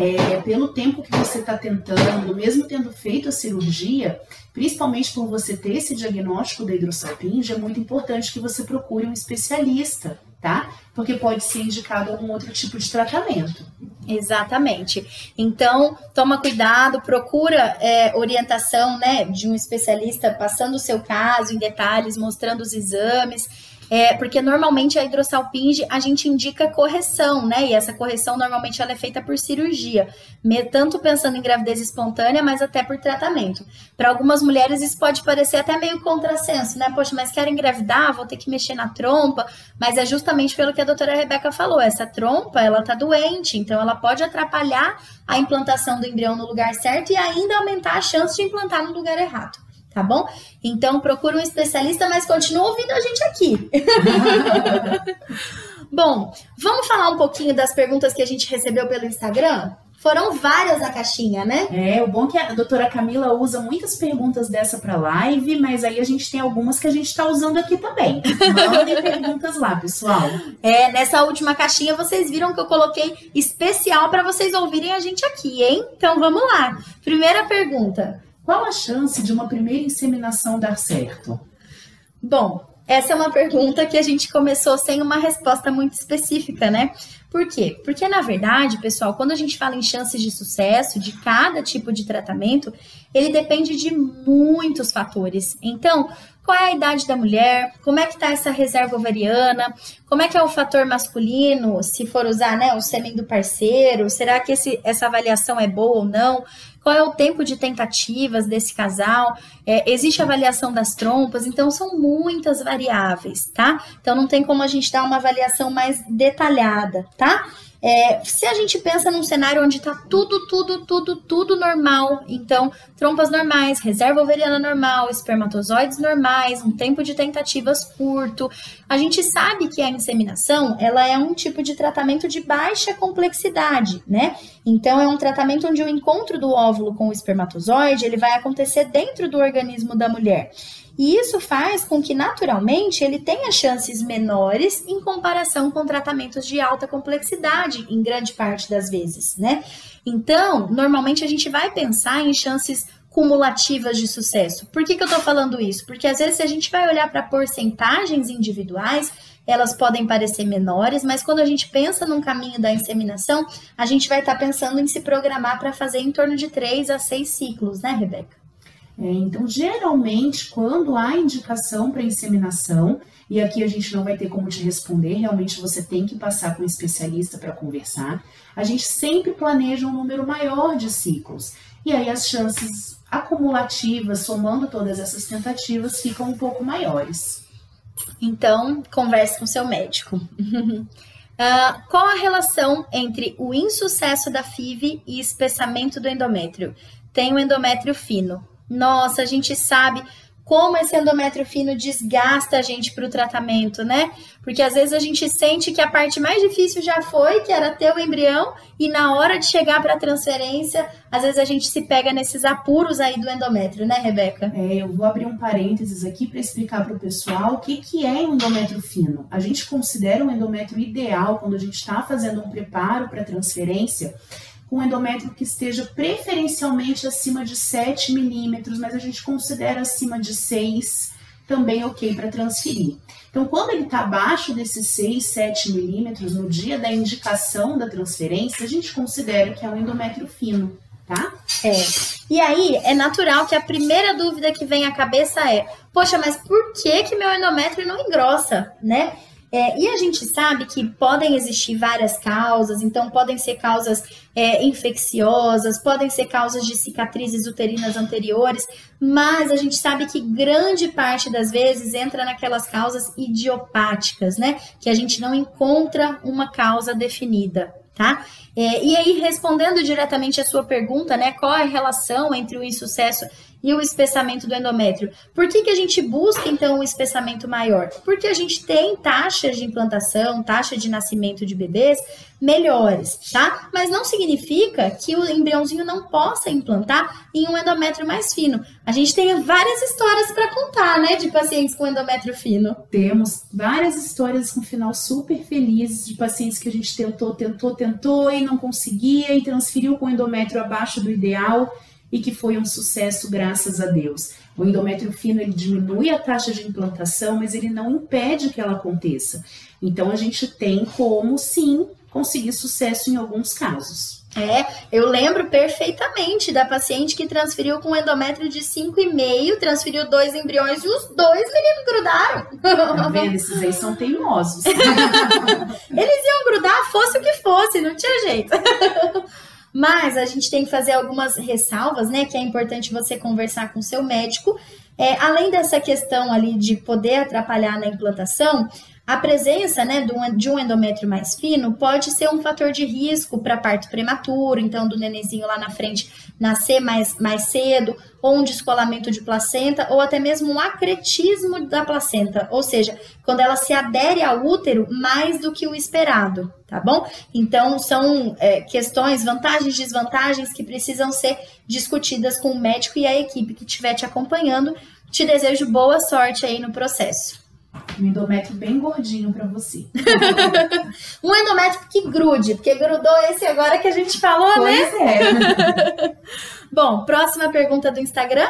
É, pelo tempo que você está tentando, mesmo tendo feito a cirurgia, principalmente por você ter esse diagnóstico da hidrossalpinge, é muito importante que você procure um especialista, tá? Porque pode ser indicado algum outro tipo de tratamento. Exatamente. Então, toma cuidado, procura é, orientação né, de um especialista passando o seu caso em detalhes, mostrando os exames é, porque normalmente a hidrossalpinge a gente indica correção, né? E essa correção normalmente ela é feita por cirurgia, tanto pensando em gravidez espontânea, mas até por tratamento. Para algumas mulheres isso pode parecer até meio contrassenso, né? Poxa, mas quero engravidar, vou ter que mexer na trompa, mas é justamente pelo que a doutora Rebeca falou, essa trompa ela tá doente, então ela pode atrapalhar a implantação do embrião no lugar certo e ainda aumentar a chance de implantar no lugar errado tá bom? Então procura um especialista, mas continua ouvindo a gente aqui. (laughs) bom, vamos falar um pouquinho das perguntas que a gente recebeu pelo Instagram? Foram várias a caixinha, né? É, o bom é que a doutora Camila usa muitas perguntas dessa para live, mas aí a gente tem algumas que a gente está usando aqui também. Mandem perguntas lá, pessoal. É, nessa última caixinha vocês viram que eu coloquei especial para vocês ouvirem a gente aqui, hein? Então vamos lá. Primeira pergunta: qual a chance de uma primeira inseminação dar certo? Bom, essa é uma pergunta que a gente começou sem uma resposta muito específica, né? Por quê? Porque, na verdade, pessoal, quando a gente fala em chances de sucesso de cada tipo de tratamento, ele depende de muitos fatores. Então, qual é a idade da mulher, como é que está essa reserva ovariana, como é que é o fator masculino, se for usar né, o sêmen do parceiro, será que esse, essa avaliação é boa ou não? Qual é o tempo de tentativas desse casal? É, existe avaliação das trompas? Então, são muitas variáveis, tá? Então, não tem como a gente dar uma avaliação mais detalhada, tá? É, se a gente pensa num cenário onde está tudo, tudo, tudo, tudo normal, então trompas normais, reserva ovariana normal, espermatozoides normais, um tempo de tentativas curto, a gente sabe que a inseminação ela é um tipo de tratamento de baixa complexidade, né? Então é um tratamento onde o encontro do óvulo com o espermatozoide ele vai acontecer dentro do organismo da mulher. E isso faz com que, naturalmente, ele tenha chances menores em comparação com tratamentos de alta complexidade, em grande parte das vezes, né? Então, normalmente a gente vai pensar em chances cumulativas de sucesso. Por que, que eu tô falando isso? Porque às vezes, se a gente vai olhar para porcentagens individuais, elas podem parecer menores, mas quando a gente pensa num caminho da inseminação, a gente vai estar tá pensando em se programar para fazer em torno de 3 a 6 ciclos, né, Rebeca? É, então, geralmente, quando há indicação para inseminação, e aqui a gente não vai ter como te responder, realmente você tem que passar com um especialista para conversar, a gente sempre planeja um número maior de ciclos. E aí as chances acumulativas, somando todas essas tentativas, ficam um pouco maiores. Então, converse com seu médico. uh, (laughs) qual a relação entre o insucesso da FIV e espessamento do endométrio? Tem o endométrio fino. Nossa, a gente sabe como esse endométrio fino desgasta a gente para o tratamento, né? Porque às vezes a gente sente que a parte mais difícil já foi, que era ter o embrião, e na hora de chegar para a transferência, às vezes a gente se pega nesses apuros aí do endométrio, né, Rebeca? É, eu vou abrir um parênteses aqui para explicar para o pessoal o que, que é endométrio fino. A gente considera um endométrio ideal quando a gente está fazendo um preparo para transferência com endométrio que esteja preferencialmente acima de 7 milímetros, mas a gente considera acima de 6 também ok para transferir. Então, quando ele está abaixo desses 6, 7 milímetros no dia da indicação da transferência, a gente considera que é um endométrio fino, tá? É. E aí, é natural que a primeira dúvida que vem à cabeça é: poxa, mas por que que meu endométrio não engrossa, né? É, e a gente sabe que podem existir várias causas, então podem ser causas é, infecciosas, podem ser causas de cicatrizes uterinas anteriores, mas a gente sabe que grande parte das vezes entra naquelas causas idiopáticas, né? Que a gente não encontra uma causa definida, tá? É, e aí, respondendo diretamente a sua pergunta, né? Qual a relação entre o insucesso e o espessamento do endométrio. Por que, que a gente busca, então, o espessamento maior? Porque a gente tem taxas de implantação, taxa de nascimento de bebês melhores, tá? Mas não significa que o embriãozinho não possa implantar em um endométrio mais fino. A gente tem várias histórias para contar, né, de pacientes com endométrio fino. Temos várias histórias com final super felizes de pacientes que a gente tentou, tentou, tentou e não conseguia e transferiu com endométrio abaixo do ideal e que foi um sucesso graças a Deus. O endométrio fino ele diminui a taxa de implantação, mas ele não impede que ela aconteça. Então a gente tem como sim conseguir sucesso em alguns casos. É, eu lembro perfeitamente da paciente que transferiu com endométrio de 5,5, transferiu dois embriões e os dois meninos grudaram. Tá vendo? Esses aí são teimosos. (laughs) Eles iam grudar, fosse o que fosse, não tinha jeito. Mas a gente tem que fazer algumas ressalvas, né? Que é importante você conversar com seu médico. É, além dessa questão ali de poder atrapalhar na implantação, a presença né, de um endométrio mais fino pode ser um fator de risco para parto prematuro, então do nenenzinho lá na frente nascer mais, mais cedo, ou um descolamento de placenta, ou até mesmo um acretismo da placenta, ou seja, quando ela se adere ao útero mais do que o esperado, tá bom? Então, são é, questões, vantagens e desvantagens que precisam ser discutidas com o médico e a equipe que estiver te acompanhando. Te desejo boa sorte aí no processo. Um endométrio bem gordinho para você. (laughs) um endométrio que grude, porque grudou esse agora que a gente falou, pois né? Pois é. (laughs) Bom, próxima pergunta do Instagram.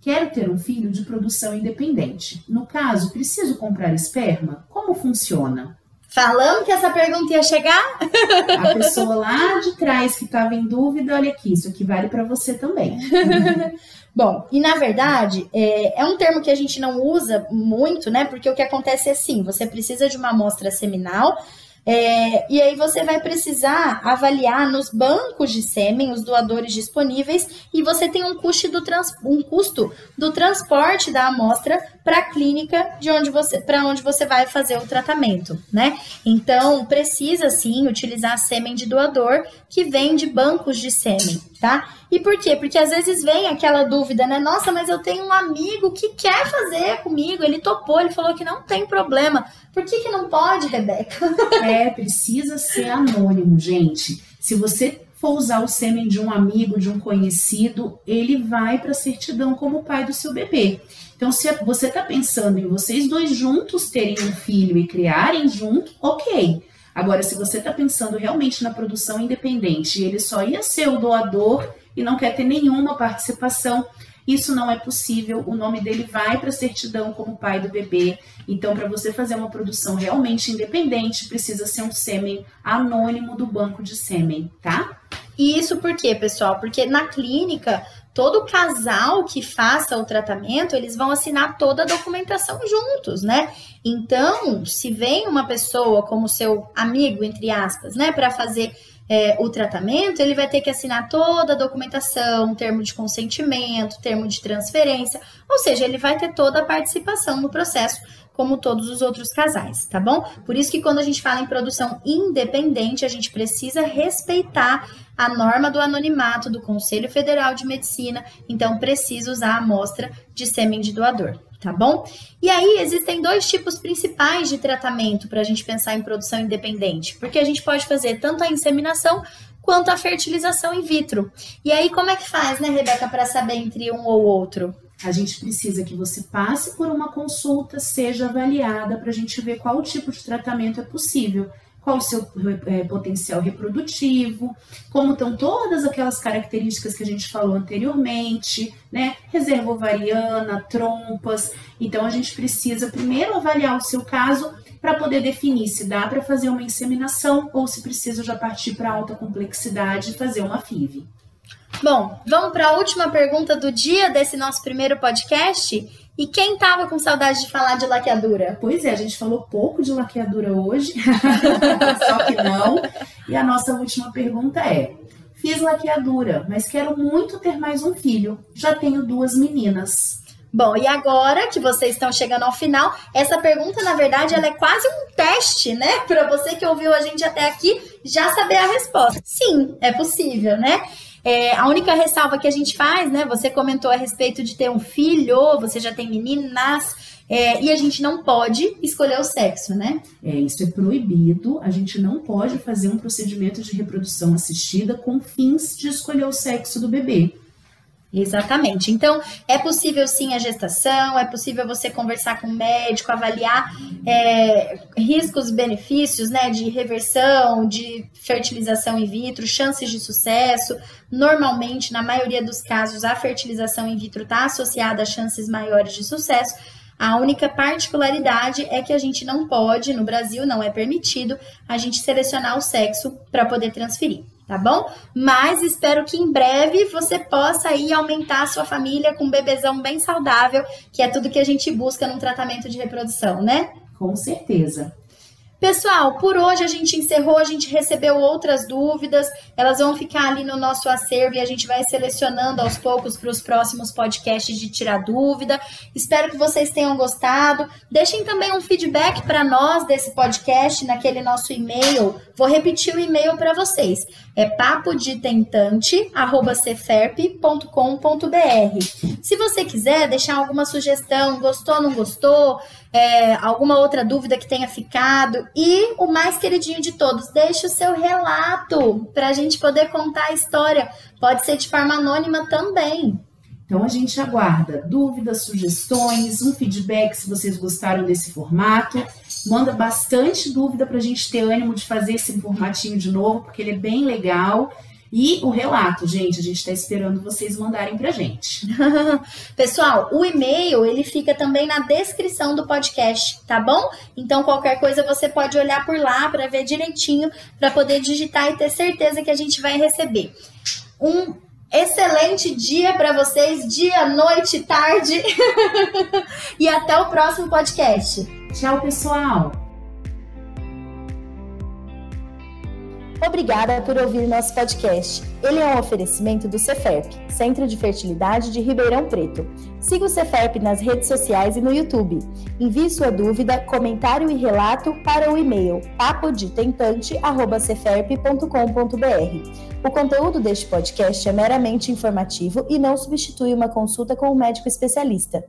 Quero ter um filho de produção independente. No caso, preciso comprar esperma? Como funciona? Falando que essa pergunta ia chegar? A pessoa lá de trás que estava em dúvida, olha aqui, isso aqui vale para você também. (laughs) Bom, e na verdade, é, é, um termo que a gente não usa muito, né? Porque o que acontece é assim: você precisa de uma amostra seminal é, e aí você vai precisar avaliar nos bancos de sêmen os doadores disponíveis e você tem um custo do, trans, um custo do transporte da amostra para a clínica de onde você para onde você vai fazer o tratamento, né? Então precisa sim utilizar sêmen de doador que vem de bancos de sêmen, tá? E por quê? Porque às vezes vem aquela dúvida, né? Nossa, mas eu tenho um amigo que quer fazer comigo, ele topou, ele falou que não tem problema. Por que, que não pode, Rebeca? (laughs) É, precisa ser anônimo, gente. Se você for usar o sêmen de um amigo, de um conhecido, ele vai para a certidão como pai do seu bebê. Então, se você está pensando em vocês dois juntos terem um filho e criarem junto, ok. Agora, se você está pensando realmente na produção independente e ele só ia ser o doador e não quer ter nenhuma participação, isso não é possível. O nome dele vai para a certidão como pai do bebê. Então, para você fazer uma produção realmente independente, precisa ser um sêmen anônimo do banco de sêmen, tá? Isso por quê, pessoal? Porque na clínica, todo casal que faça o tratamento, eles vão assinar toda a documentação juntos, né? Então, se vem uma pessoa como seu amigo, entre aspas, né, para fazer é, o tratamento, ele vai ter que assinar toda a documentação, termo de consentimento, termo de transferência, ou seja, ele vai ter toda a participação no processo como todos os outros casais, tá bom? Por isso que quando a gente fala em produção independente, a gente precisa respeitar a norma do anonimato do Conselho Federal de Medicina, então precisa usar a amostra de sêmen de doador tá bom? E aí existem dois tipos principais de tratamento para a gente pensar em produção independente, porque a gente pode fazer tanto a inseminação quanto a fertilização in vitro. E aí como é que faz, né, Rebeca, para saber entre um ou outro? A gente precisa que você passe por uma consulta, seja avaliada para a gente ver qual tipo de tratamento é possível qual o seu é, potencial reprodutivo, como estão todas aquelas características que a gente falou anteriormente, né? Reserva ovariana, trompas. Então a gente precisa primeiro avaliar o seu caso para poder definir se dá para fazer uma inseminação ou se precisa já partir para alta complexidade e fazer uma FIV. Bom, vamos para a última pergunta do dia desse nosso primeiro podcast. E quem tava com saudade de falar de laqueadura? Pois é, a gente falou pouco de laqueadura hoje, (laughs) só que não. E a nossa última pergunta é: fiz laqueadura, mas quero muito ter mais um filho. Já tenho duas meninas. Bom, e agora que vocês estão chegando ao final, essa pergunta, na verdade, ela é quase um teste, né? (laughs) Para você que ouviu a gente até aqui já saber a resposta. Sim, é possível, né? É, a única ressalva que a gente faz, né? Você comentou a respeito de ter um filho, você já tem meninas. É, e a gente não pode escolher o sexo, né? É, isso é proibido. A gente não pode fazer um procedimento de reprodução assistida com fins de escolher o sexo do bebê. Exatamente. Então, é possível sim a gestação, é possível você conversar com o médico, avaliar é, riscos, benefícios, né, de reversão, de fertilização in vitro, chances de sucesso. Normalmente, na maioria dos casos, a fertilização in vitro está associada a chances maiores de sucesso. A única particularidade é que a gente não pode, no Brasil não é permitido, a gente selecionar o sexo para poder transferir tá bom? Mas espero que em breve você possa aí aumentar a sua família com um bebezão bem saudável, que é tudo que a gente busca num tratamento de reprodução, né? Com certeza. Pessoal, por hoje a gente encerrou, a gente recebeu outras dúvidas, elas vão ficar ali no nosso acervo e a gente vai selecionando aos poucos para os próximos podcasts de tirar dúvida. Espero que vocês tenham gostado. Deixem também um feedback para nós desse podcast naquele nosso e-mail. Vou repetir o e-mail para vocês. É papodetentante@ceferp.com.br. Se você quiser deixar alguma sugestão, gostou, não gostou, é, alguma outra dúvida que tenha ficado. E o mais queridinho de todos, deixe o seu relato para a gente poder contar a história. Pode ser de forma anônima também. Então a gente aguarda dúvidas, sugestões, um feedback se vocês gostaram desse formato. Manda bastante dúvida para a gente ter ânimo de fazer esse formatinho de novo, porque ele é bem legal. E o relato, gente, a gente está esperando vocês mandarem para gente. (laughs) Pessoal, o e-mail ele fica também na descrição do podcast, tá bom? Então qualquer coisa você pode olhar por lá para ver direitinho, para poder digitar e ter certeza que a gente vai receber. Um excelente dia para vocês, dia, noite, tarde. (laughs) e até o próximo podcast. Tchau, pessoal. Obrigada por ouvir nosso podcast. Ele é um oferecimento do Ceferp, Centro de Fertilidade de Ribeirão Preto. Siga o Ceferp nas redes sociais e no YouTube. Envie sua dúvida, comentário e relato para o e-mail papodetentante@ceferp.com.br. O conteúdo deste podcast é meramente informativo e não substitui uma consulta com um médico especialista.